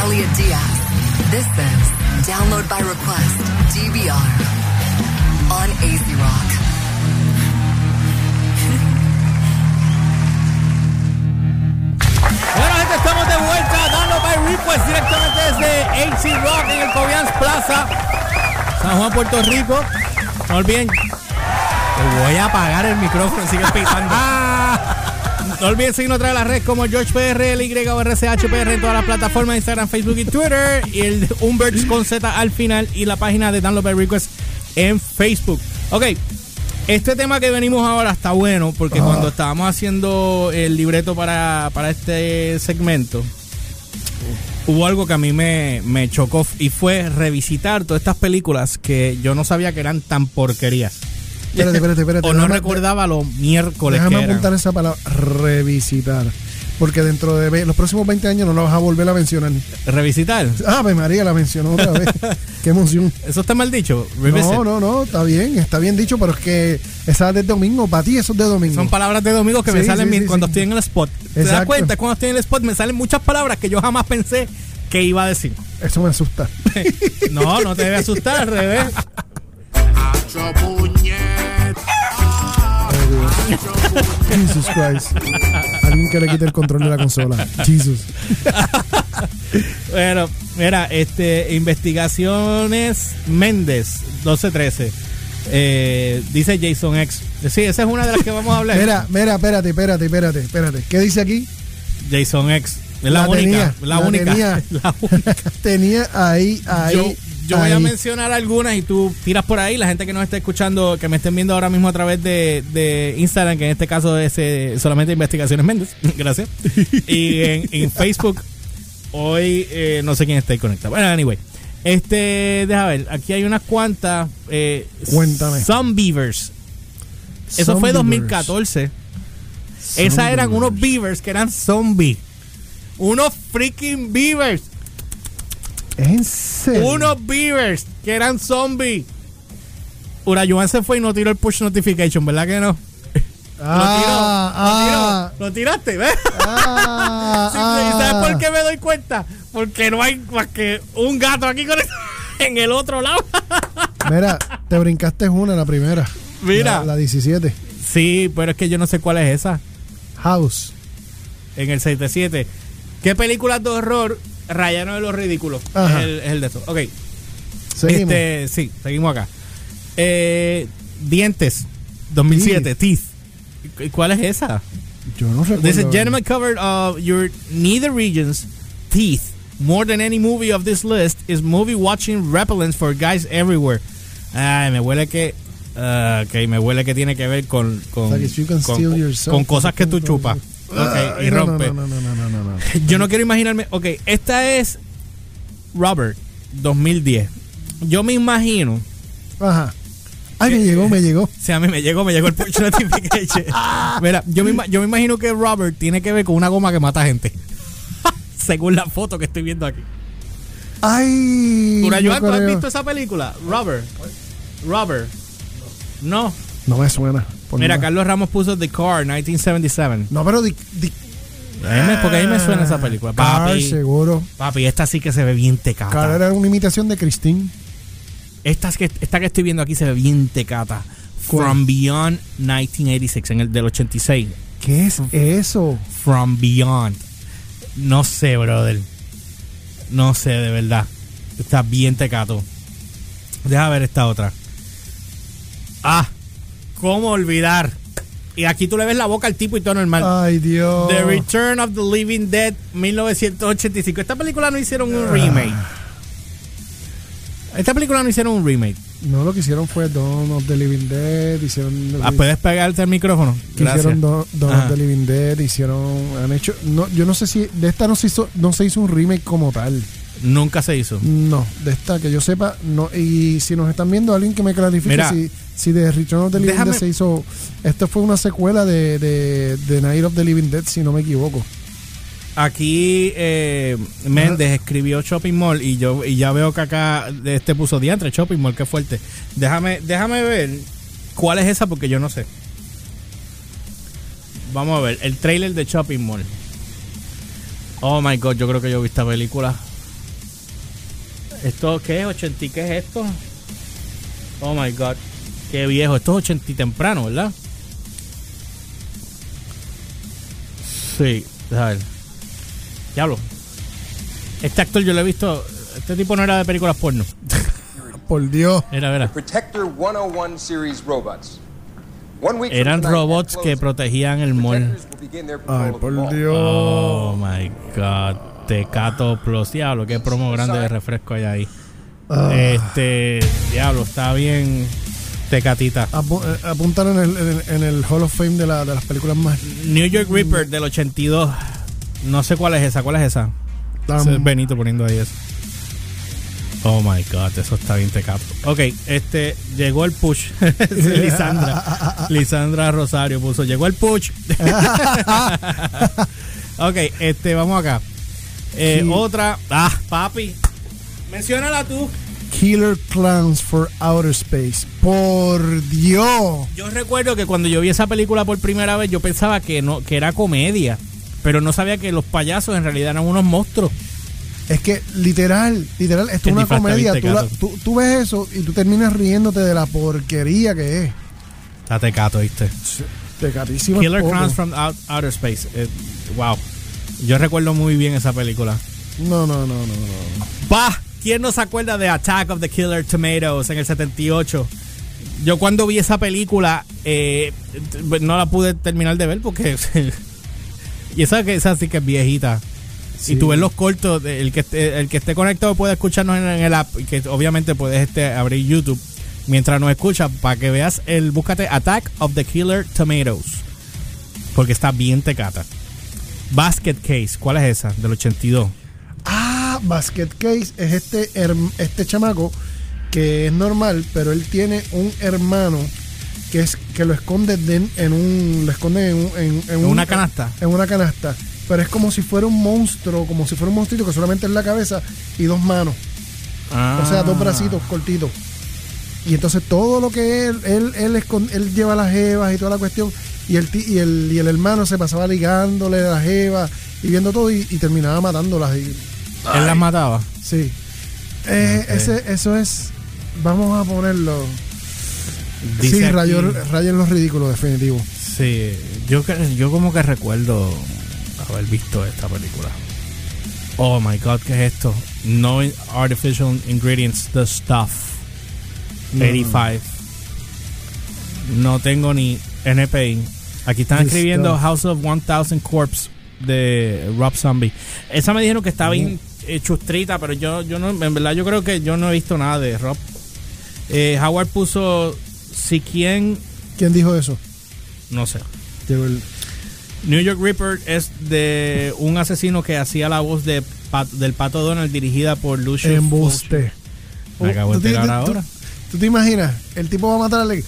Elliot Diaz. This is Download by Request, DVR, on AZ Rock. Bueno, gente, estamos de vuelta dando by request directamente desde AC Rock en el Cobians Plaza, San Juan, Puerto Rico. No olviden, te voy a apagar el micrófono, sigue pitando. No olviden seguirnos a través de las redes como GeorgePR, LY o RCHPR en todas las plataformas, Instagram, Facebook y Twitter. Y el Umberts con Z al final y la página de Download by Request en Facebook. Ok, este tema que venimos ahora está bueno porque cuando estábamos haciendo el libreto para, para este segmento, hubo algo que a mí me, me chocó y fue revisitar todas estas películas que yo no sabía que eran tan porquerías. Espérate, espérate, espérate. O no Déjame- recordaba los miércoles Déjame que eran. apuntar esa palabra, revisitar. Porque dentro de los próximos 20 años no la vas a volver a mencionar. Revisitar. Ave María, la mencionó otra vez. Qué emoción. Eso está mal dicho. Revisit. No, no, no, está bien, está bien dicho, pero es que esa es de domingo, para ti eso es de domingo. Son palabras de domingo que me salen sí, cuando sí. estoy en el spot. ¿Te das cuenta? Cuando estoy en el spot me salen muchas palabras que yo jamás pensé que iba a decir. Eso me asusta. No, no te debe asustar, al revés. Jesus Christ. Alguien que le quite el control de la consola. Jesus. Bueno, mira, este, investigaciones Méndez, 1213. Eh, dice Jason X. Sí, esa es una de las que vamos a hablar. Mira, mira, espérate, espérate, espérate, espérate. ¿Qué dice aquí? Jason X. Es la, única. tenía, la, única. Tenía, La única. tenía ahí, ahí. yo yo voy a mencionar algunas y tú tiras por ahí. La gente que nos está escuchando, que me estén viendo ahora mismo a través de, de Instagram, que en este caso es eh, solamente Investigaciones Méndez. Gracias. Y en, en Facebook, hoy eh, no sé quién está ahí conectado. Bueno, anyway. Este, deja ver, aquí hay unas cuantas. Eh, Cuéntame. Some Beavers. Eso fue Zombievers. 2014. Esas eran unos beavers que eran zombies. Unos freaking beavers. ¿Es en serio? Unos beavers que eran zombies. Urayuan se fue y no tiró el push notification, ¿verdad que no? Ah, lo tiró, lo tiró. Lo tiraste, ¿ves? ah, Sí, ¿Y sabes ah. por qué me doy cuenta? Porque no hay más que un gato aquí con en el otro lado. Mira, te brincaste una, la primera. Mira. La, la 17. Sí, pero es que yo no sé cuál es esa. House. En el 77. ¿Qué películas de horror rayaron de los ridículos? Es el, es el de eso. Ok. Seguimos. Este, sí, seguimos acá. Eh, dientes, 2007, Teeth. ¿Y ¿Cuál es esa? Yo no recuerdo. This is gentleman covered of your neither regions, Teeth. More than any movie of this list is movie watching repellents for guys everywhere. Ay, me huele que. ah, ok, me huele que tiene que ver con. Con, Like con- yourself. con cosas que tú chupas. Ok, Ay, y rompe. No, no, no, no, no, no, no. Yo no quiero imaginarme. Ok, esta es Robert 2010. Yo me imagino. Ajá. Ay, me llegó, me llegó. O sea, a mí me llegó, me llegó el push notification. Mira, yo me, ima- yo me imagino que Robert tiene que ver con una goma que mata gente. Según la foto que estoy viendo aquí. Ay. ¿tú has visto esa película? Robert. Robert. No. No me suena. Por Mira. Carlos Ramos puso The Car 1977. No, pero A mí porque a mí me suena esa película. Car, Papi, seguro. papi, esta sí que se ve bien tecata. Car era una imitación de Christine. Esta, es que, esta que estoy viendo aquí se ve bien tecata. ¿Cuál? From Beyond 1986, en el del 86. ¿Qué es eso? From Beyond. No sé, brother. No sé, de verdad. Está bien tecato. Deja ver esta otra. Ah, ¿cómo olvidar? Y aquí tú le ves la boca al tipo y todo normal. Ay, Dios. The Return of the Living Dead 1985. Esta película no hicieron un remake. Esta película no hicieron un remake. No, lo que hicieron fue Dawn of the Living Dead. Hicieron. Ah, ¿Puedes pegarte al micrófono? Gracias. Hicieron Dawn, of the Living Dead. Hicieron. Han hecho. No, yo no sé si. De esta no se hizo, no se hizo un remake como tal. Nunca se hizo. No, de esta que yo sepa, no. Y si nos están viendo, alguien que me clarifique Mira. si, si de Return of the Living Déjame- Dead se hizo. Esto fue una secuela de, de, de Night of the Living Dead, si no me equivoco. Aquí eh, Méndez escribió Shopping Mall y yo y ya veo que acá este puso diantre Shopping Mall, qué fuerte. Déjame, déjame ver cuál es esa porque yo no sé. Vamos a ver, el trailer de Shopping Mall. Oh my god, yo creo que yo vi esta película. ¿Esto qué es? ¿80 y qué es esto? Oh my god. Qué viejo. Esto es 80 y temprano, ¿verdad? Sí, a ver. Diablo. Este actor yo lo he visto. Este tipo no era de películas porno. Por Dios. Era, era. Protector 101 series robots. One week from Eran robots que protegían el mall. Ay, por. Dios. Oh my god. Tecato Plus. Diablo, qué promo grande de refresco hay ahí. Ah. Este. Diablo, está bien. Tecatita. Apu- eh, apuntar en el, en, el, en el Hall of Fame de, la, de las películas más. New York Reaper del 82. No sé cuál es esa. ¿Cuál es esa? tan- Ese es Benito poniendo ahí eso. Oh my god, eso está bien tecato. Ok, este, llegó el push. Lisandra. Lisandra Rosario puso, llegó el push. ok, este, vamos acá. Eh. Otra. Ah, papi. Menciónala tú. Killer Clowns for Outer Space. Por Dios. Yo recuerdo que cuando yo vi esa película por primera vez, yo pensaba que no, que era comedia. Pero no sabía que los payasos en realidad eran unos monstruos. Es que literal, literal, esto es una comedia. Tú, la- tecato. tú- tú ves eso y tú terminas riéndote de la porquería que es. Está tecato, ¿viste? Tecatísimo. Killer. Clowns from Out- Outer Space. Eh, wow. Yo recuerdo muy bien esa película. No, no, no, no, no. Pa, ¿quién no se acuerda de Attack of the Killer Tomatoes en el 78? Yo cuando vi esa película eh, no la pude terminar de ver porque y esa sí que es viejita. Sí. Y tú ves los cortos, el que esté, el que esté conectado puede escucharnos en, en el app, y que obviamente puedes este, abrir YouTube mientras nos escucha para que veas el búscate Attack of the Killer Tomatoes. Porque está bien tecata. Basket Case, ¿cuál es esa? Del 82. Ah, Basket Case es este, este chamaco que es normal, pero él tiene un hermano que es que lo esconde de- en un lo esconde en, un- en- en ¿En un- una canasta? en una canasta pero es como si fuera un monstruo como si fuera un monstruito que solamente es la cabeza y dos manos o sea dos bracitos cortitos y entonces todo lo que él él él, escon- él lleva las jevas y toda la cuestión y el ti- y el y el hermano se pasaba ligándole las jevas y viendo todo y, y terminaba matándolas y Él las mataba. Sí. Eh, ese, eso es. Vamos a ponerlo. Dice sí, rayo, rayo en los ridículos, definitivo. Sí, yo, que- yo como que recuerdo haber visto esta película. Oh my god, ¿qué es esto? No artificial ingredients, the stuff. No. 85. No tengo ni NPI. Aquí están escribiendo. House of 1000 Corpse de Rob Zombie. Esa me dijeron que está bien eh, chustrita, pero yo, yo no, en verdad yo creo que yo no he visto nada de Rob. Eh, Howard puso si quien, ¿Quién dijo eso? no sé. El- New York Ripper es de un asesino que hacía la voz de Pat- del Pato Donald dirigida por Lucius embuste. Me acabo de ¿Tú te- enterar tú- ahora. ¿Tú te imaginas? El tipo va a matar al.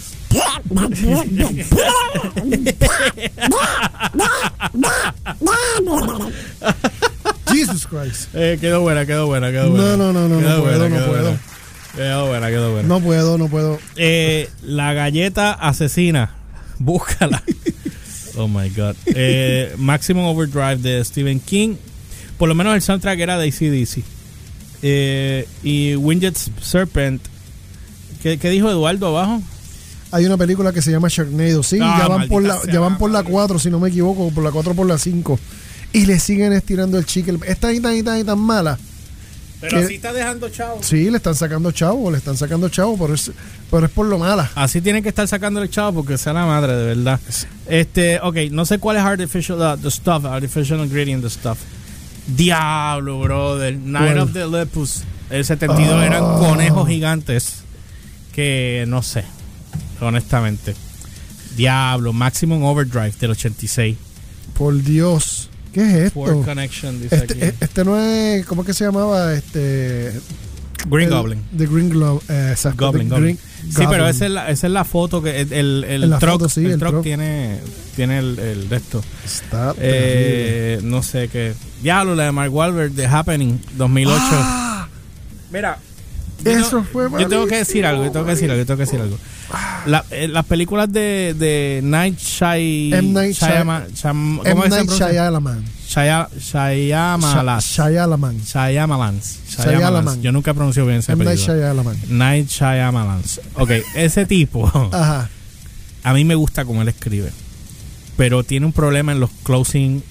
Jesus Christ. Eh, quedó buena, quedó buena, quedó No, buena. no, no, no, Quedó no puedo, no puedo. buena. Quedó buena, quedó buena. No puedo, no puedo. Eh, la galleta asesina. Búscala. oh my god. Eh, Maximum Overdrive de Stephen King. Por lo menos el soundtrack era de ACDC. Eh, y Winged Serpent. ¿Qué, qué dijo Eduardo abajo? Hay una película que se llama Sharknado. Sí, Ah, ya van por la, sea, ya van por la madre. 4, si no me equivoco, por la 4 por la 5. Y le siguen estirando el chicle. Es tan y tan y tan y tan mala. Pero así está dejando chavo. Sí, le están sacando chavo, le están sacando chavo, pero es, pero es por lo mala. Así tienen que estar sacando el chavo porque sea la madre, de verdad. Este, ok, no sé cuál es artificial, uh, the stuff, artificial ingredient, the stuff. Diablo, brother. Night of the Lepus. El 72 Ah. eran conejos gigantes. Que no sé, honestamente. Diablo, Maximum Overdrive del 86. Por Dios. ¿Qué es Poor esto? Connection, dice Este, aquí. este no es, ¿cómo es que se llamaba? Este. Green el- Goblin. The Green Goblin. eh, exacto. Goblin, The Goblin. Green Sí, pero esa es, la, esa es la foto que el, el, el En la truck, foto, sí, el el truck truck. tiene, tiene el, el de esto. Está Eh, no sé qué. Diablo, la de Mark Wahlberg de Happening 2008. Ah, Mira, Eso yo, fue yo tengo que decir algo, yo tengo que decir algo, yo tengo que decir algo. La- eh, las películas de, de Night Shy... M. Night Shyama- Sham- ¿cómo es? Shyamalan. Shyamalan. Shyamalan. Shyamalan. Shyamalan. Shyamalan. Yo nunca pronuncio bien esa M. Night película. Shyamalan. Night Shyamalan. Ok, ese tipo, Ajá. a mí me gusta cómo él escribe. Pero tiene un problema en los closing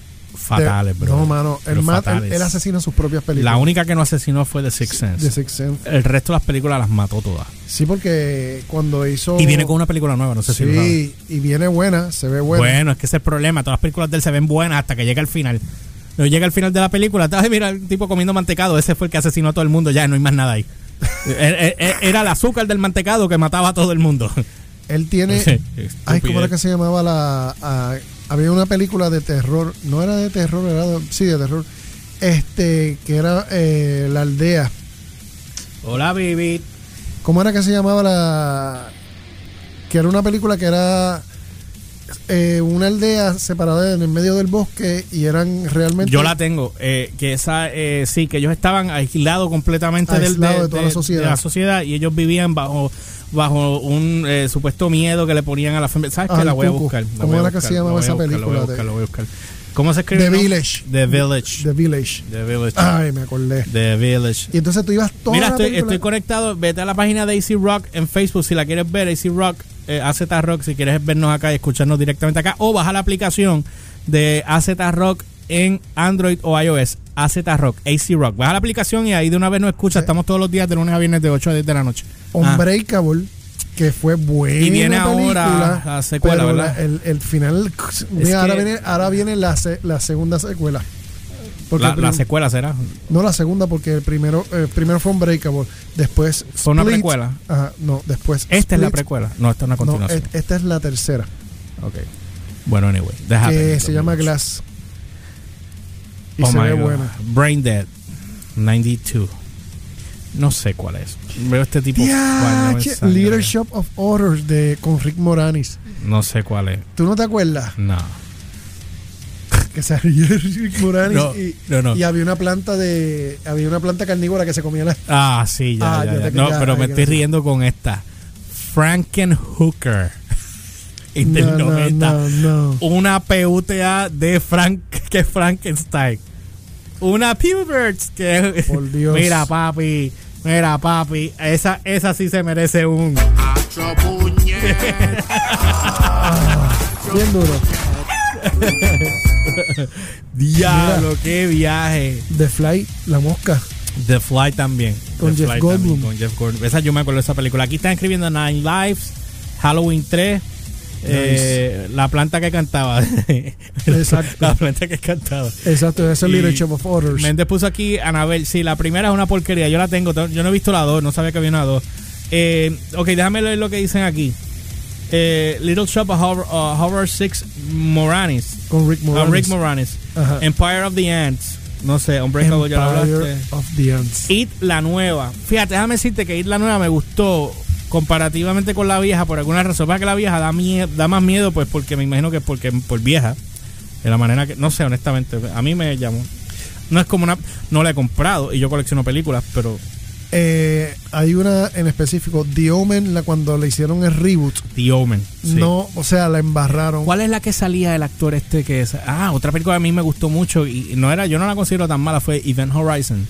fatales, bro. No, mano. Pero Él, mata- él, asesina sus propias películas. La única que no asesinó fue The Sixth Sense. De Sixth Sense. El resto de las películas las mató todas. Sí, porque cuando hizo. Y viene con una película nueva, no sé si lo sabes. Sí, y viene buena, se ve buena. Bueno, es que ese es el problema. Todas las películas de él se ven buenas hasta que llega al final. Pero llega al final de la película, ay, mira, el tipo comiendo mantecado. Ese fue el que asesinó a todo el mundo. Ya no hay más nada ahí. E- e- Era el azúcar del mantecado que mataba a todo el mundo. Él tiene. Sí, Ay, ¿cómo era que se llamaba la. Había una película de terror. No era de terror, era de, sí, de terror. Este, que era eh, La Aldea. Hola, baby. ¿Cómo era que se llamaba la. Que era una película que era. Eh, una aldea separada en el medio del bosque y eran realmente. Yo la tengo. eh, que esa, eh, sí, que ellos estaban aislados completamente del, Aislados de toda la sociedad. de la sociedad y ellos vivían bajo bajo un eh, supuesto miedo que le ponían a la familia. ¿Sabes Ah, qué? La voy a buscar. ¿Cómo era que se llamaba esa película? buscar, la voy a buscar. ¿Cómo se escribe? The? Village. The Village. The Village. The Village. Ay, me acordé. The Village. Y entonces tú ibas toda Mira, la estoy, estoy conectado. Vete a la página de AC Rock en Facebook si la quieres ver. AC Rock, eh, AZ Rock, si quieres vernos acá y escucharnos directamente acá. O baja la aplicación de AZ Rock en Android o iOS. AZ Rock, AC Rock. Baja la aplicación y ahí de una vez nos escucha. Estamos todos los días de lunes a viernes de 8 a 10 de la noche. Ah, Unbreakable, que fue buena Y viene ahora la secuela, ¿verdad? la- el, el final, mira, ahora viene, ahora viene la segunda secuela. Porque la, secuela será. no la segunda, porque el primero, el primero fue Unbreakable, después ¿Fue una precuela? Ajá, no, después Esta es la precuela. No, esta es una continuación. esta es la tercera, ok. Bueno, anyway. que se llama. Glass. Y Oh se ve God. buena. Brain Dead 92. No sé cuál es. Veo este tipo. Sangre. Leadership of Orders de con Rick Moranis. No sé cuál es. ¿Tú no te acuerdas? No. Que salía Rick Moranis No, y, no, no. y había una planta de había una planta carnívora que se comía la Ah, sí, ya, Ah, ya, ya ya. te- No, ya, pero me estoy riendo con esta. Frankenhooker. En del no, 90. no, no. Una PUTA de Frank que es Frankenstein. Una Puberts que Por Dios. Mira, papi. Mira, papi. Esa, esa sí se merece un. bien duro Diablo, qué viaje. The Fly la mosca The Fly también. Con The Jeff Fly Goldblum. también, con Jeff Goldblum. Esa yo me acuerdo de esa película. Aquí están escribiendo Nine Lives, Halloween 3, eh, la planta que cantaba. Exacto. la planta que cantaba. exacto ese es Y Leadership of Orders Méndez puso aquí Anabel. Sí, la primera es una porquería. Yo la tengo. Yo no he visto la 2. No sabía que había una 2. Eh, ok, déjame leer lo que dicen aquí. Eh, Little Shop of Horror, uh, Horror 6 Moranis. con Rick Ah, Moranis Rick Moranis. Ajá. Empire of the Ants. No sé, Unbreakable ya lo Empire hablaste. of the Ants It la nueva. Fíjate, déjame decirte que It la nueva me gustó comparativamente con la vieja por alguna razón. Para que la vieja da, mie- da más miedo, pues porque me imagino que es porque por vieja. De la manera que, no sé, honestamente, a mí me llamó. No es como una. No la he comprado y yo colecciono películas, pero Eh, hay una en específico The Omen la cuando le hicieron el reboot The Omen. sí. no o sea la embarraron ¿Cuál es la que salía el actor este que es? Ah, otra película que a mí me gustó mucho y no era, yo no la considero tan mala, fue Event Horizon.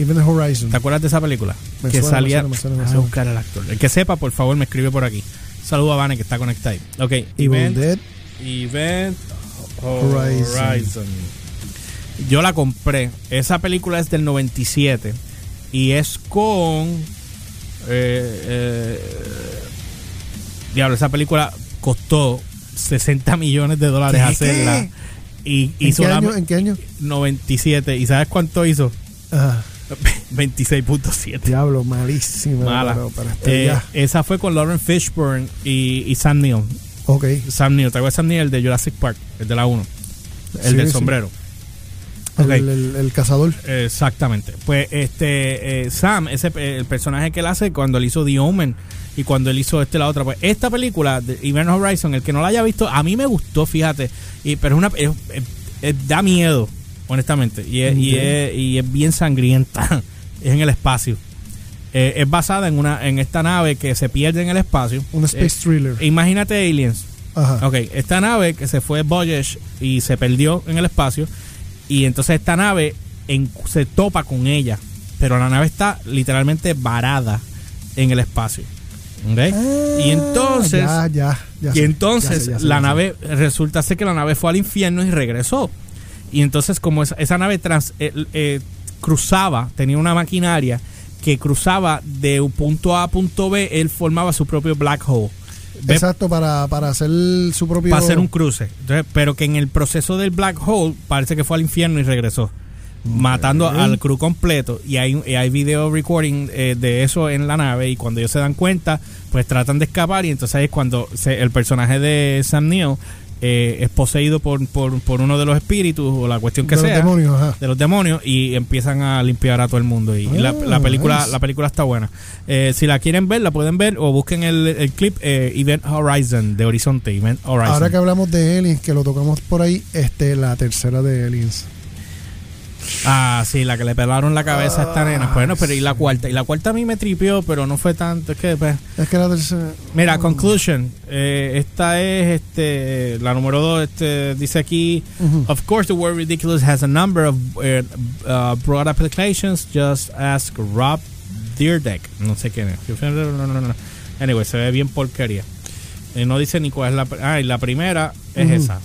Even the Horizon ¿Te acuerdas de esa película? Me que suena, me salía. suena, me suena, me Déjame suena. buscar al actor. El que sepa, por favor, me escribe por aquí. Saludo a Vane que está conectado ahí. Ok, Evil Event, Dead Event Horizon. Horizon. Yo la compré. Esa película es del 97 y es con. Eh, eh, diablo, esa película costó 60 millones de dólares ¿Qué? hacerla. Y ¿En hizo qué, la año, ¿En qué año? 97. ¿Y sabes cuánto hizo? Ajá. 26.7. Diablo, malísima. Mala. Pero para Eh, esa fue con Lauren Fishburne y, y Sam Neill. ok. Sam Neill, ¿te acuerdas de Sam Neill? El de Jurassic Park, el de la 1. El Sí, del sí. sombrero. El, Ok. el- el cazador. Exactamente. Pues este eh, Sam, ese eh, el personaje que él hace cuando él hizo The Omen y cuando él hizo este la otra, pues esta película de Event Horizon, el que no la haya visto, a mí me gustó, fíjate, y pero es una es- da miedo, honestamente, y es, y es, y es bien sangrienta, es en el espacio. Eh, es basada en una en esta nave que se pierde en el espacio. Un space Eh, thriller. Imagínate Aliens. Ajá. Ok, esta nave que se fue Voyage y se perdió en el espacio. Y entonces esta nave en- se topa con ella. Pero la nave está literalmente varada en el espacio. ¿Ok? y entonces. Ah, Ya, ya, ya Y entonces sé, sé, la nave, resulta ser que la nave fue al infierno y regresó. Y entonces como esa, esa nave trans- eh, eh, cruzaba, tenía una maquinaria que cruzaba de un punto A a punto B, él formaba su propio black hole. Exacto, para, para hacer su propio. Para hacer un cruce. Entonces, pero que en el proceso del black hole parece que fue al infierno y regresó. Matando al crew completo. Y hay, y hay video recording eh, de eso en la nave. Y cuando ellos se dan cuenta, pues tratan de escapar. Y entonces es cuando se- el personaje de Sam Neill eh, es poseído por, por, por uno de los espíritus o la cuestión que de los sea demonios, ajá. de los demonios y empiezan a limpiar a todo el mundo y la, Ah, la película nice. la película está buena Eh, si la quieren ver la pueden ver o busquen el, el clip eh, Event Horizon de Horizonte Event Horizon Ahora que hablamos de Aliens, que lo tocamos por ahí, este, la tercera de Aliens. Ah sí la que le pelaron la cabeza a esta nena bueno pero y la cuarta y la cuarta a mí me tripió pero no fue tanto es que pues, Es que la tercera. Mira, conclusion. eh, esta es este la número dos. Este, dice aquí, of course, the word ridiculous has a number of uh, uh, broad applications. Just ask Rob Deerdeck. No sé quién es. No, no, no. Anyway, se ve bien porquería. Eh, no dice ni cuál es la. Ah, y la primera es esa.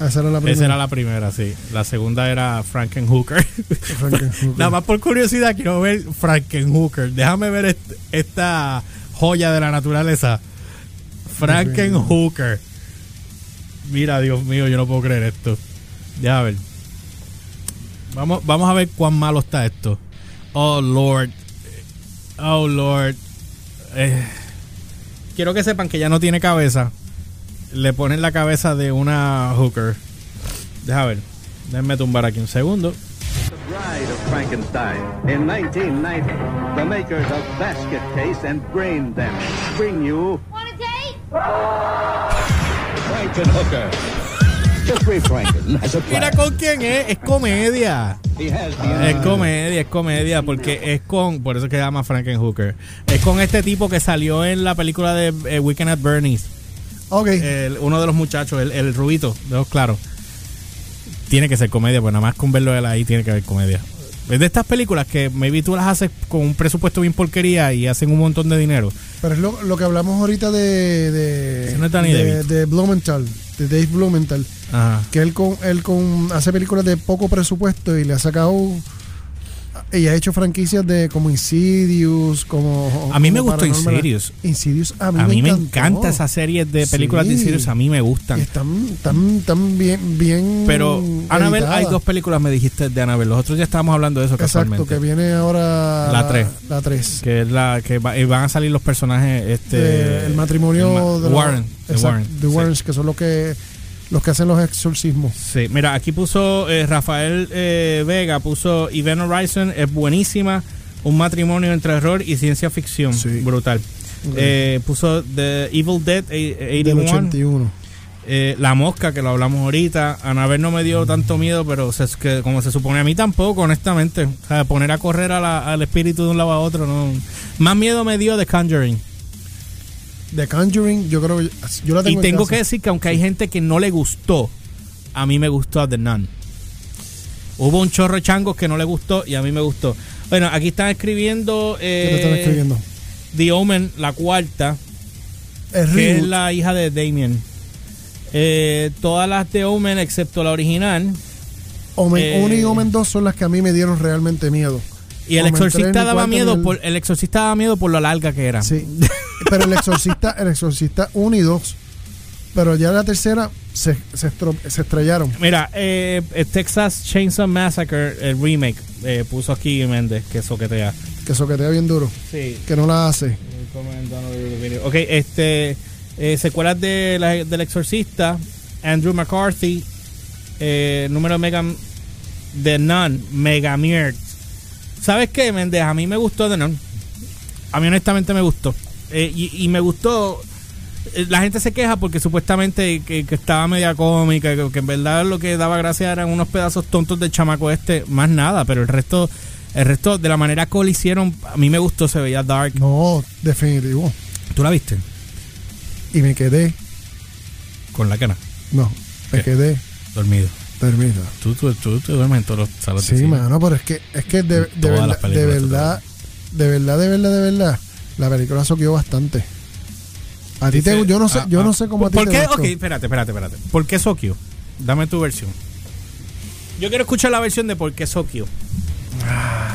Esa era la primera. Esa era la primera, sí. La segunda era Frankenhooker. Frankenhooker. Nada más por curiosidad quiero ver Frankenhooker. Déjame ver est- esta joya de la naturaleza. Frankenhooker. Mira, Dios mío, yo no puedo creer esto. Déjame ver. Vamos, vamos a ver cuán malo está esto. Oh, Lord. Oh, Lord. Eh, quiero que sepan que ya no tiene cabeza. Le ponen la cabeza de una hooker. Déjame ver. Déjenme tumbar aquí un segundo. The Bride of Frankenstein. In 1990, the makers of Basket Case and Brain Damage bring you Want a date? Frankenhooker. Jeffrey Franken has a Mira con quién es. Es comedia. Es comedia, es comedia, porque es con, por eso es que se llama Frankenhooker. Es con este tipo que salió en la película de eh, Weekend at Bernie's. Ok. El- uno de los muchachos, el, el rubito, de ojos claros. Tiene que ser comedia, pues nada más con verlo él ahí tiene que haber comedia. Es de estas películas que maybe tú las haces con un presupuesto bien porquería y hacen un montón de dinero. Pero es lo, lo que hablamos ahorita de. de, no de, de Blumenthal, de Dave Blumenthal. Ajá. Que él con, él con hace películas de poco presupuesto y le ha sacado. Y ha hecho franquicias de como Insidious, como. A mí me gustó. Insidious. Insidious, a mí, A mí me encanta esa serie de películas de Sí. Insidious, a mí me gustan. Y están, están, están bien, bien. Pero Annabelle, hay dos películas, me dijiste de Annabelle. Los otros ya estábamos hablando de eso Exacto, casualmente. que viene ahora. La tres. La 3. que es la que va- y van a salir los personajes este el matrimonio el ma- de los- Warren, de exacto, Warren, de sí. Warrens, que son los que los que hacen los exorcismos. Sí, mira, aquí puso eh, Rafael eh, Vega, puso Event Horizon, es buenísima, un matrimonio entre error y ciencia ficción, Sí. brutal. Eh, puso The Evil Dead eh, Del 81, 81. eh, La Mosca, que lo hablamos ahorita, Anabel no me dio tanto miedo, pero se- que, como se supone a mí tampoco, honestamente. O sea, poner a correr a la- al espíritu de un lado a otro, no. Más miedo me dio The Conjuring. The Conjuring, yo creo que yo la Y tengo en tengo casa. que decir que aunque hay gente que no le gustó, a mí me gustó The Nun. Hubo un chorro de changos que no le gustó y a mí me gustó. Bueno, aquí están escribiendo, ¿Qué eh, están escribiendo? The Omen, la cuarta, Es que es la hija de Damien. Eh, todas las de Omen, excepto la original. Omen eh, 1 y Omen 2 son las que a mí me dieron realmente miedo. Y el Omen exorcista 3 ni daba miedo el- por el exorcista daba miedo por lo larga que era. Sí. Pero el exorcista, el exorcista 1 y 2. Pero ya la tercera se, se, estro- se estrellaron. Mira, eh, eh, Texas Chainsaw Massacre, el remake, eh, puso aquí Méndez, que soquetea. Que soquetea bien duro. Sí. Que no la hace. Ok, este. eh, secuelas de la- del Exorcista, Andrew McCarthy, eh, número Mega. The Nun, Mega Mierda. ¿Sabes qué, Méndez? A mí me gustó The Nun. A mí, honestamente, me gustó. Eh, y, y me gustó. eh, La gente se queja porque supuestamente que, que estaba media cómica, que, que en verdad lo que daba gracia eran unos pedazos tontos del chamaco este, más nada, pero el resto El resto, de la manera que lo hicieron, a mí me gustó, se veía dark. No, definitivo. ¿Tú la viste? Y me quedé, Con la cara, no, me ¿Qué? quedé dormido. dormido. Tú, tú, tú te duermes en todos los salones Sí, mano, pero es que, es que de, de verdad, de verdad, de verdad, de verdad, la película soqueó bastante. A ti te, yo no sé, ah, yo ah. no sé cómo a ti ¿Por te qué? gustó. Ok, espérate, espérate, espérate. ¿Por qué Sokyo? Dame tu versión. Yo quiero escuchar la versión de por qué.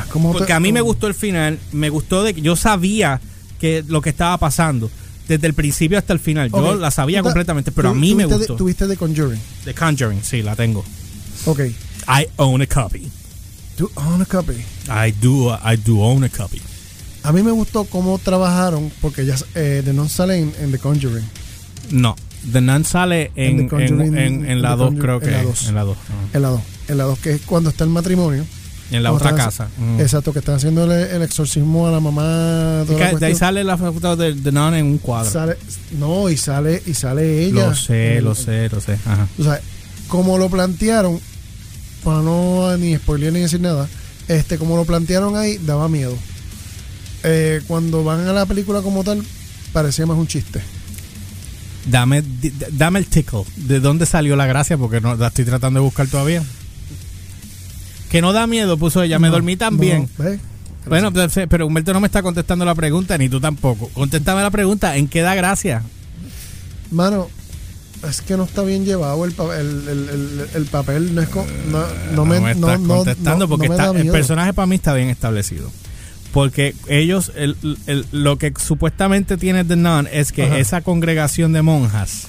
¿Cómo te- Porque a mí me gustó el final, me gustó de que yo sabía que lo que estaba pasando desde el principio hasta el final. Yo la sabía completamente, pero a mí me gustó. De, tuviste de Conjuring. The Conjuring, sí, la tengo. Ok. I own a copy. Tú, own a copy. I do, I do own a copy. A mí me gustó cómo trabajaron, porque ya eh, The Non sale en, en The Conjuring. No, The Nun sale En en, en, en- la The 2, Conjuring, creo que en la es. dos. En la 2. En la 2. En la 2, que es cuando está el matrimonio. En la otra están- casa. Exacto, que están haciendo el, el exorcismo a la mamá. toda la de ahí sale la foto de The Nun en un cuadro. Sale- no, y sale, y sale ella. Lo sé, lo sé, lo sé. Ajá. O sea, como lo plantearon, para no ni spoiler ni decir nada, este, como lo plantearon ahí, daba miedo. Eh, cuando van a la película como tal, parecía más un chiste. Dame, dame el tickle. ¿De dónde salió la gracia? Porque no la estoy tratando de buscar todavía. Que no da miedo, puso ella. Me No, dormí también. no, ¿ves? Bueno, pero, pero Humberto no me está contestando la pregunta, ni tú tampoco. Contéstame la pregunta. ¿En qué da gracia? Mano, es que no está bien llevado el, pa- el, el- el- el papel. No, es co- no, no me, no, estás no- contestando no- porque no está, el personaje para mí está bien establecido. Porque ellos, el- el- lo que supuestamente tiene The Nun es que Ajá. esa congregación de monjas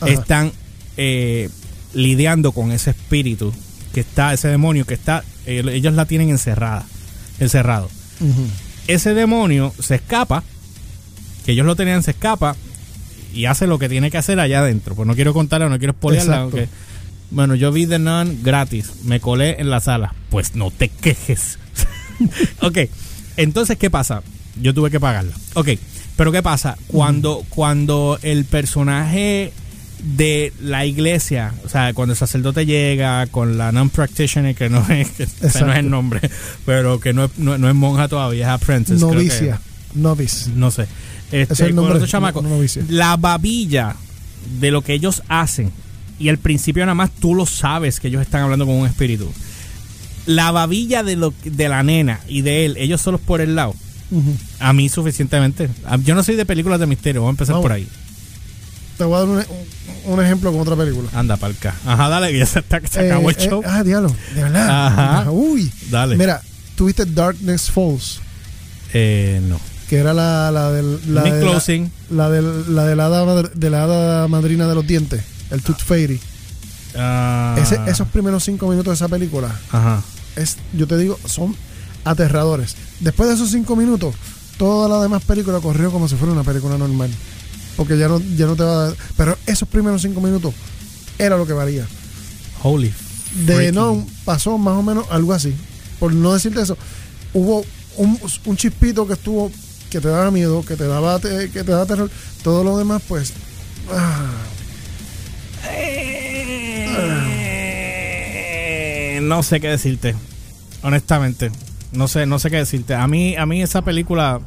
Ajá. están eh, lidiando con ese espíritu que está, ese demonio que está, eh, ellos la tienen encerrada, encerrado. Ese demonio se escapa, que ellos lo tenían, se escapa y hace lo que tiene que hacer allá adentro. Pues no quiero contarla, no quiero spoilearla. Exacto. aunque- bueno, yo vi The Nun gratis, me colé en la sala. Pues no te quejes. ok, entonces, ¿qué pasa? Yo tuve que pagarla. Ok, pero ¿qué pasa? Cuando, cuando el personaje de la iglesia, o sea, cuando el sacerdote llega con la non-practitioner, que no es, que no es el nombre, pero que no es, no, no es monja todavía, es apprentice. Novicia. Novice. no sé. Este, es el nombre, chamaco. no-. La babilla de lo que ellos hacen, y al principio nada más tú lo sabes que ellos están hablando con un espíritu. La babilla de, lo, de la nena y de él, ellos solos por el lado, a mí suficientemente. A- Yo no soy de películas de misterio, vamos a empezar Vamos. por ahí. Te voy a dar un, ejemplo con otra película. Anda, palca. Ajá, dale, que ya se, está, se acabó Eh, el show. eh, ah, diablo. De verdad. Ajá. Uy. Dale. Mira, tuviste Darkness Falls, Eh, no. que era la, la del. La de Closing. La, del, la de la hada, de la hada madrina de los dientes, el Tooth Fairy. Ah, Ese- esos primeros cinco minutos de esa película, Ajá. es, yo te digo, son aterradores. Después de esos cinco minutos, toda la demás película corrió como si fuera una película normal. Porque ya no, ya no te va a dar. Pero esos primeros cinco minutos era lo que valía. Holy. De no pasó más o menos algo así. Por no decirte eso, hubo un, un chispito que estuvo que te daba miedo, que te daba te- que te daba terror. Todo lo demás, pues. ah, Eh, no sé qué decirte. Honestamente. No sé, no sé qué decirte. A mí, a mí esa película.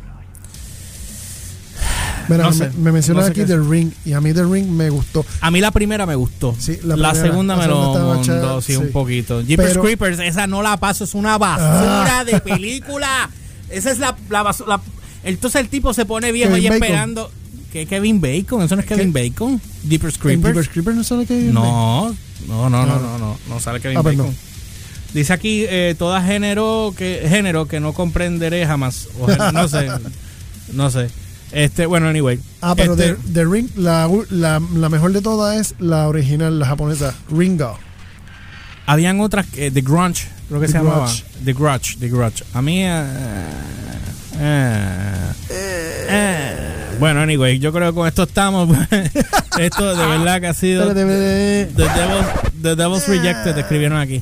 Mira, No me, sé, me mencionas no sé aquí The Ring y a mí The Ring me gustó. A mí la primera me gustó. Sí, la segunda me lo chévere, sí, sí. un poquito. Jeepers Pero- Creepers, esa no la paso, es una basura de película. Esa es la, la basura. entonces el tipo se pone viejo ahí esperando. ¿Qué Kevin Bacon? ¿Eso no es Kevin Bacon? Jeepers ¿En Creepers. Creepers no sale que No, no, no, no, Ah. no, no, no sale Kevin Ah, Bacon. Dice aquí eh, toda género que género que no comprenderé jamás. O no sé, no sé. Este, bueno, anyway. Ah, pero Este, The, The Ring, la, la, la mejor de todas es la original, la japonesa, Ringo. habían otras que The Grunge, creo que The se llamaba. The Grudge, The Grudge. A mí eh, eh, eh. Bueno, anyway, yo creo que con esto estamos. esto de verdad que ha sido. The Devil's, The Devil's Rejected, escribieron aquí.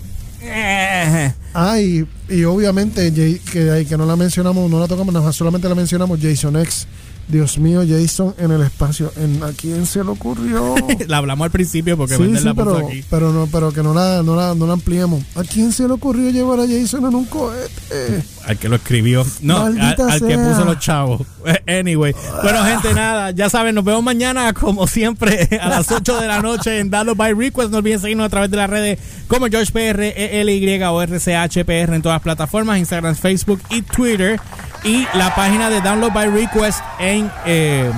Ah, y, y obviamente, que, que no la mencionamos, no la tocamos, nada solamente la mencionamos, Jason X, Dios mío, Jason en el espacio. ¿En, ¿A quién se le ocurrió? La hablamos al principio porque sí, sí, la pero, aquí. pero, no, pero que no la, no, la, no la ampliemos. ¿A quién se le ocurrió llevar a Jason en un cohete? Al que lo escribió. No, al, que puso los chavos. Anyway. Bueno, gente, nada. Ya saben, nos vemos mañana, como siempre, a las 8 de la noche en Download by Request. No olviden seguirnos a través de las redes como GeorgePR, ELY o RCHPR en todas las plataformas: Instagram, Facebook y Twitter. Y la página de Download by Request en, eh,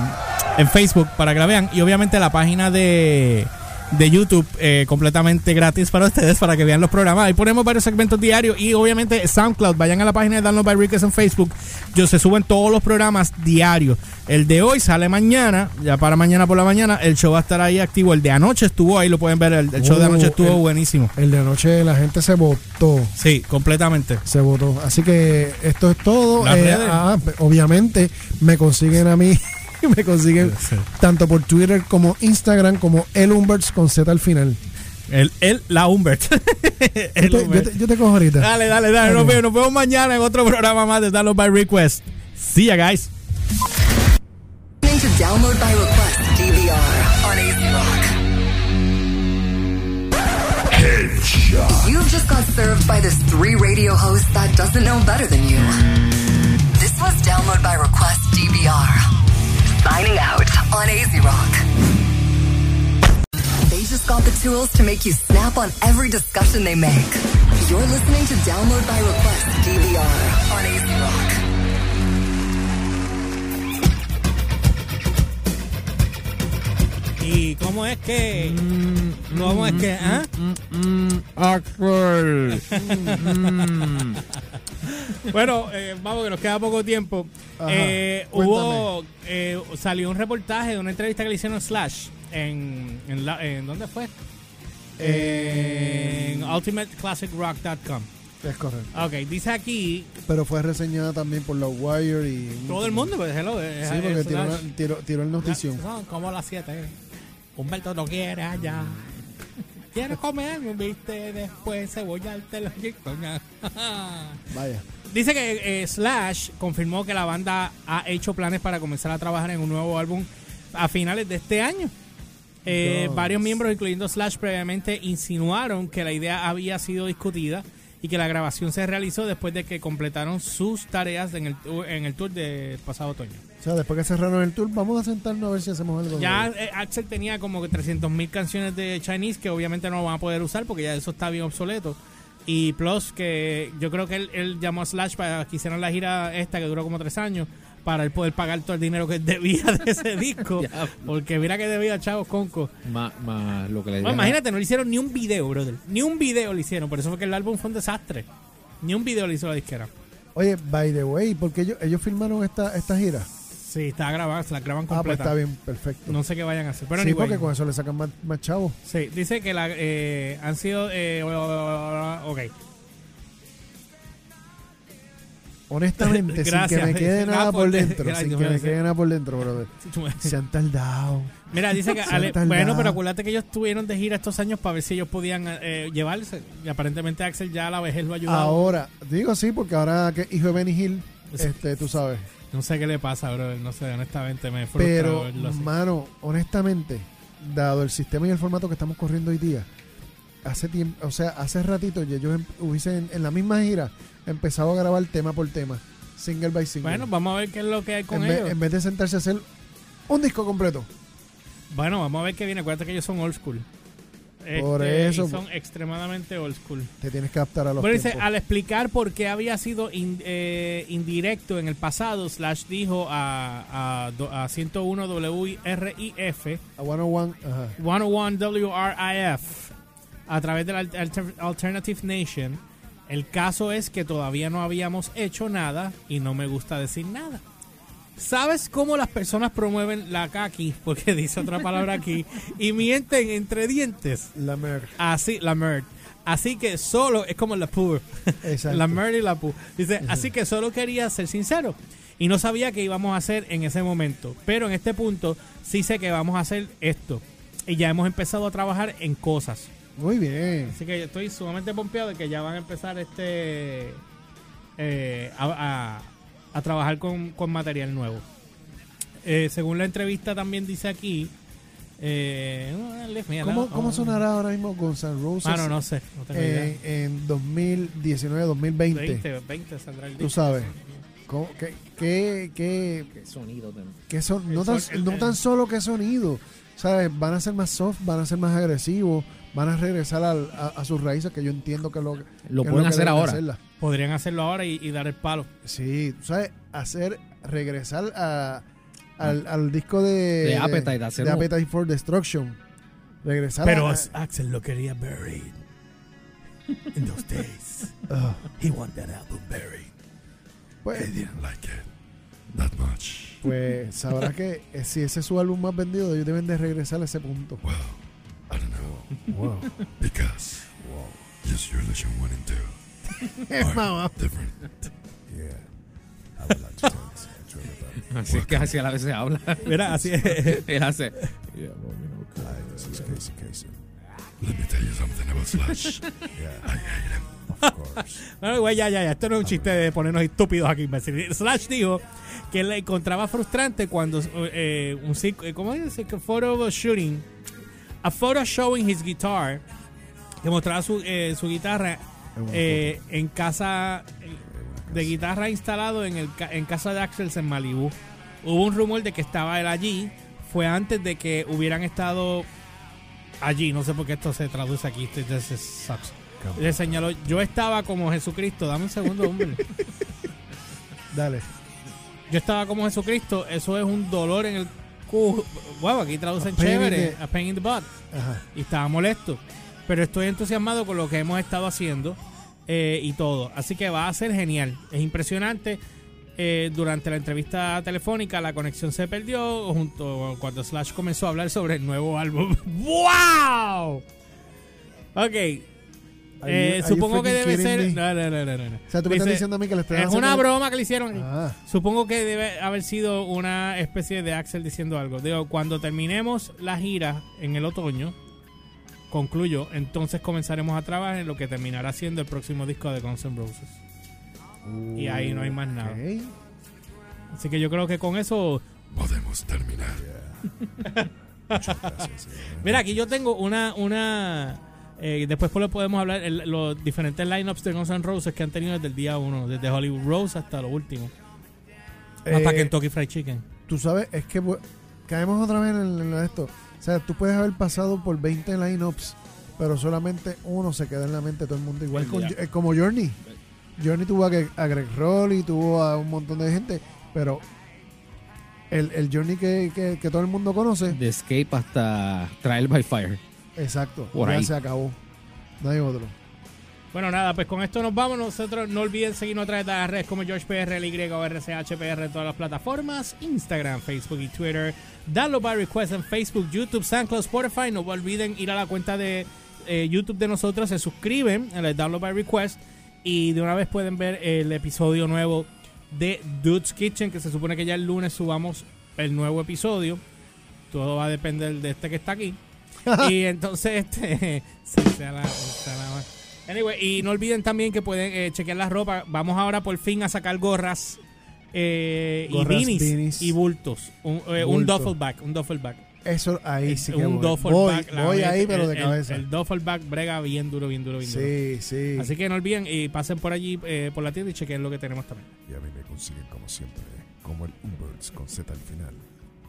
en Facebook para que la vean. Y obviamente la página de de YouTube eh, completamente gratis para ustedes para que vean los programas. Ahí ponemos varios segmentos diarios y obviamente SoundCloud. Vayan a la página de Download by Request en Facebook. Yo se suben todos los programas diarios. El de hoy sale mañana, ya para mañana por la mañana. El show va a estar ahí activo. El de anoche estuvo ahí, lo pueden ver. El, el show de Oh, anoche estuvo el- buenísimo. El de anoche la gente se votó. Sí, completamente. Se votó. Así que esto es todo. Eh, ah, obviamente me consiguen a mí. Me consiguen tanto por Twitter como Instagram como el Humberts con Z al final. El, el la Humbert. El Yo te, yo te- yo te cojo ahorita. Dale, dale, dale. Nos vemos, nos vemos mañana en otro programa más de Download by Request. See ya, guys. Download by Request DVR on AC Rock. You've just got served by this three radio host that doesn't know better than you. This was Download by Request DVR. Signing out on AZ Rock. They just got the tools to make you snap on every discussion they make. You're listening to Download by Request DVR on AZ Rock. ¿Y cómo es que.? ¿Cómo es que.? ¿ah? Mm, mm, mm, bueno, eh, vamos, que nos queda poco tiempo. Eh, hubo. eh, salió un reportaje de una entrevista que le hicieron a Slash. En, en, la- en ¿Dónde fue? En UltimateClassicRock.com. Es correcto. Ok, dice aquí. Pero fue reseñada también por la Wire y. Todo el mundo, pues, hello. eh, Sí, eh, porque tiró, una- tiró, tiró el notición. Son como las 7. Humberto no quiere allá. Quiere comer, viste, después cebolla al. Vaya. Dice que eh, Slash confirmó que la banda ha hecho planes para comenzar a trabajar en un nuevo álbum a finales de este año. Eh, varios miembros, incluyendo Slash, previamente insinuaron que la idea había sido discutida y que la grabación se realizó después de que completaron sus tareas en el, en el tour del pasado otoño. O sea, después que cerraron el tour, vamos a sentarnos a ver si hacemos algo. Ya eh, Axel tenía como que 300 mil canciones de Chinese que obviamente no van a poder usar porque ya eso está bien obsoleto. Y plus que yo creo que él, él llamó a Slash para que hicieran la gira esta que duró como tres años para él poder pagar todo el dinero que él debía de ese disco. Porque mira que debía Chavos Conco. Más, lo que le Bueno, dieron. imagínate, no le hicieron ni un video, brother. Ni un video le hicieron. Por eso fue que el álbum fue un desastre. Ni un video le hizo la disquera. Oye, by the way, porque ellos, ellos filmaron esta, esta gira. Sí, está grabada, se la graban Ah, pues completa. está bien, perfecto. No sé qué vayan a hacer. Pero sí, anyway. porque con eso le sacan más, más chavos. Sí, dice que la, eh, han sido. Eh, ok. Honestamente, sin que me quede Gracias nada por por- dentro. gracias, sin que me quede nada por dentro, brother. Se han tardado. Mira, dice que. Ale- bueno, pero acuérdate que ellos tuvieron de gira estos años para ver si ellos podían eh, llevarse. Y aparentemente Axel ya a la vejez lo ha ayudado. Ahora, digo sí, porque ahora que hijo de Benny Hill, este, tú sabes. No sé qué le pasa, bro. No sé, honestamente me frustra Pero, verlo así. mano, honestamente, dado el sistema y el formato que estamos corriendo hoy día, hace tiempo, o sea, hace ratito ya ellos em- hubiesen en la misma gira empezado a grabar tema por tema, single by single. Bueno, vamos a ver qué es lo que hay con en, vez, ellos. en vez de sentarse a hacer un disco completo. Bueno, vamos a ver qué viene. Acuérdate que ellos son old school. Por Este, eso, y son extremadamente old school. Te tienes que adaptar a los Bueno, dice, al explicar por qué había sido in- eh, indirecto en el pasado, Slash dijo a, a, a 101 WRIF, A 101, ajá. 101 WRIF, a través de la Alter- Alternative Nation, el caso es que todavía no habíamos hecho nada y no me gusta decir nada. ¿Sabes cómo las personas promueven la kaki? Porque dice otra palabra aquí. Y mienten entre dientes. La mer. Así, la merd. Así que solo, es como la pur. Exacto. la merd y la pu. Dice, así que solo quería ser sincero. Y no sabía qué íbamos a hacer en ese momento. Pero en este punto sí sé que vamos a hacer esto. Y ya hemos empezado a trabajar en cosas. Muy bien. Así que estoy sumamente pompeado de que ya van a empezar este eh, a, a- a trabajar con, con material nuevo. eh, según la entrevista también dice aquí, eh, ¿Cómo. ¿Cómo sonará ahora mismo Guns N' Roses? Ah, no, no sé. No tengo idea. en, en 2019, 2020. 20, 20 saldrá el Tú disco. sabes. ¿Cómo- ¿Qué, qué, qué, Qué sonido qué son, no, tan, son- no tan solo que sonido, ¿sabes? Van a ser más soft, van a ser más agresivos, van a regresar al- a, a sus raíces, que yo entiendo que lo, Lo que pueden que hacer ahora. hacerla. Podrían hacerlo ahora y, y dar el palo. Sí, tú ¿sabes? Hacer, regresar a, al, al disco de, De Appetite, hacer de un- Appetite for Destruction. Regresar Pero a, Axel lo quería buried. In those days. Ah, He wanted that album buried. pues, didn't like it that much. pues sabrás que eh, si ese es su álbum más vendido, ellos deben de regresar a ese punto. Well, I don't know. Because Yes, Your Illusion 1 and 2 Es are mamá. different. Yeah. I would like to tell this to everybody. Así es que así a la vez se habla. Mira, así es. Él hace. Yeah, well, you know, this is Casey Kasem. Let me tell you something about Slash. Yeah, I hate him. of course. Bueno, güey, ya, ya, ya. Esto no es un chiste de ponernos estúpidos aquí, imbécil. Slash dijo que le encontraba frustrante cuando eh, un psico- eh, ¿cómo dice? Que photo shooting, a photo showing his guitar, que mostraba su, eh, su guitarra eh, en casa de guitarra instalado en, el, en casa de Axel en Malibu. Hubo un rumor de que estaba él allí. Fue antes de que hubieran estado allí. No sé por qué esto se traduce aquí. Le señaló, yo estaba como Jesucristo. Dame un segundo, hombre. Dale. Yo estaba como Jesucristo. Eso es un dolor en el cu. Wow, aquí traducen chévere. the- A pain in the butt. Ajá. Y estaba molesto. Pero estoy entusiasmado con lo que hemos estado haciendo eh, y todo. Así que va a ser genial. Es impresionante. Eh, durante la entrevista telefónica la conexión se perdió junto cuando Slash comenzó a hablar sobre el nuevo álbum. ¡Wow! Ok. Eh, you supongo que debe ser. kidding me? No, no, no, no, no. O sea, tú me estás diciendo a mí que le Es una broma que le hicieron. Ah, Supongo que debe haber sido una especie de Axel diciendo algo. Digo, cuando terminemos la gira en el otoño, concluyo, entonces comenzaremos a trabajar en lo que terminará siendo el próximo disco de Guns N' Roses. Y ahí no hay más nada. Así que yo creo que con eso... Podemos terminar. Muchas gracias. Mira, aquí yo tengo una... una eh, después pues, podemos hablar el- los diferentes lineups de Guns N' Roses que han tenido desde el día uno, desde Hollywood Rose hasta lo último. hasta Eh, Kentucky Fried Chicken. Tú sabes, es que bu- caemos otra vez en, en esto. O sea, tú puedes haber pasado por 20 lineups, pero solamente uno se queda en la mente de todo el mundo. Igual con, eh, como Journey. Journey tuvo a, a Greg Roll y tuvo a un montón de gente, pero el, el Journey que, que- que todo el mundo conoce, De Escape hasta Trial by Fire. Exacto, Por ya ahí. se acabó. No hay otro. Bueno, nada, pues con esto nos vamos. Nosotros no olviden seguirnos a través de las redes como GeorgePR, o RCHPR en todas las plataformas: Instagram, Facebook y Twitter. Download by request en Facebook, YouTube, SoundCloud, Spotify. No olviden ir a la cuenta de eh, YouTube de nosotros, se suscriben en el Download by Request y de una vez pueden ver el episodio nuevo de Dude's Kitchen, que se supone que ya el lunes subamos el nuevo episodio. Todo va a depender de este que está aquí. y entonces, este. sí, sea la- sea la- Anyway, y no olviden también que pueden eh, chequear la ropa. Vamos ahora por fin a sacar gorras, eh, Gorras, y beanies, beanies. y bultos. Un, eh, un Bulto. duffel bag. Un duffel bag. Eso ahí sí que un voy. voy, la voy ahí, pero el- de el- cabeza. El, duffel bag brega bien duro, bien duro, bien duro. sí, sí. Así que no olviden y pasen por allí, eh, por la tienda y chequen lo que tenemos también. Y a mí me consiguen como siempre, como el Uberts con Z al final.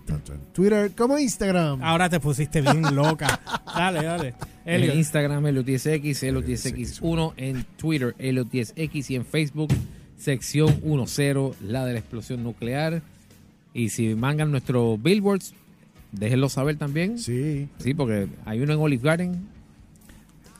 Tanto en Twitter como Instagram. Ahora te pusiste bien loca. dale, dale. En. Instagram, ElioTSX, ElioTSX1, en Twitter, ElioTSX y en Facebook, sección 10, la de la explosión nuclear. Y si mangan nuestros billboards, déjenlo saber también. Sí, Sí. porque hay uno en Olive Garden.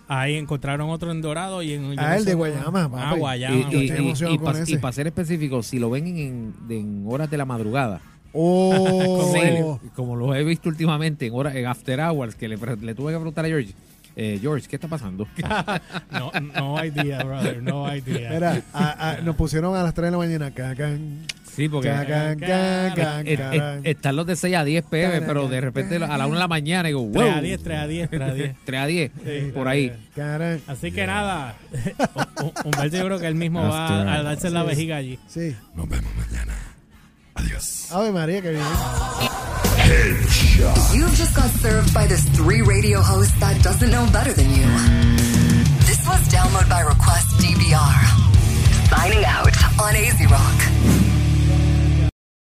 Ahí encontraron otro en Dorado y en. Ah, no el sé- de Guayama, Ah. Guayama. y, pa- para ser específico, si lo ven en, en horas de la madrugada, Oh, como, como lo he visto últimamente en horas en After Hours, que le, le tuve que preguntar a George, eh, George, ¿qué está pasando? no, no idea, brother. No idea. Mira, a- a- nos pusieron a las 3 de la mañana. Cacan, Sí, porque cacan, cacan, eh, cacan. están los de 6 a 10 pm, pero de repente a la 1 de la mañana digo, wow. 3 a 10, 3 a 10, 3 a 10. 3 a 10, Sí, por ahí. Así que nada, Humberto yo creo que él mismo va a darse la vejiga allí. Sí. Nos vemos mañana. Adiós. Ave María, que bien. You've just got served by this three radio host that doesn't know better than you. This was Download by Request DBR. Signing out on AZ Rock.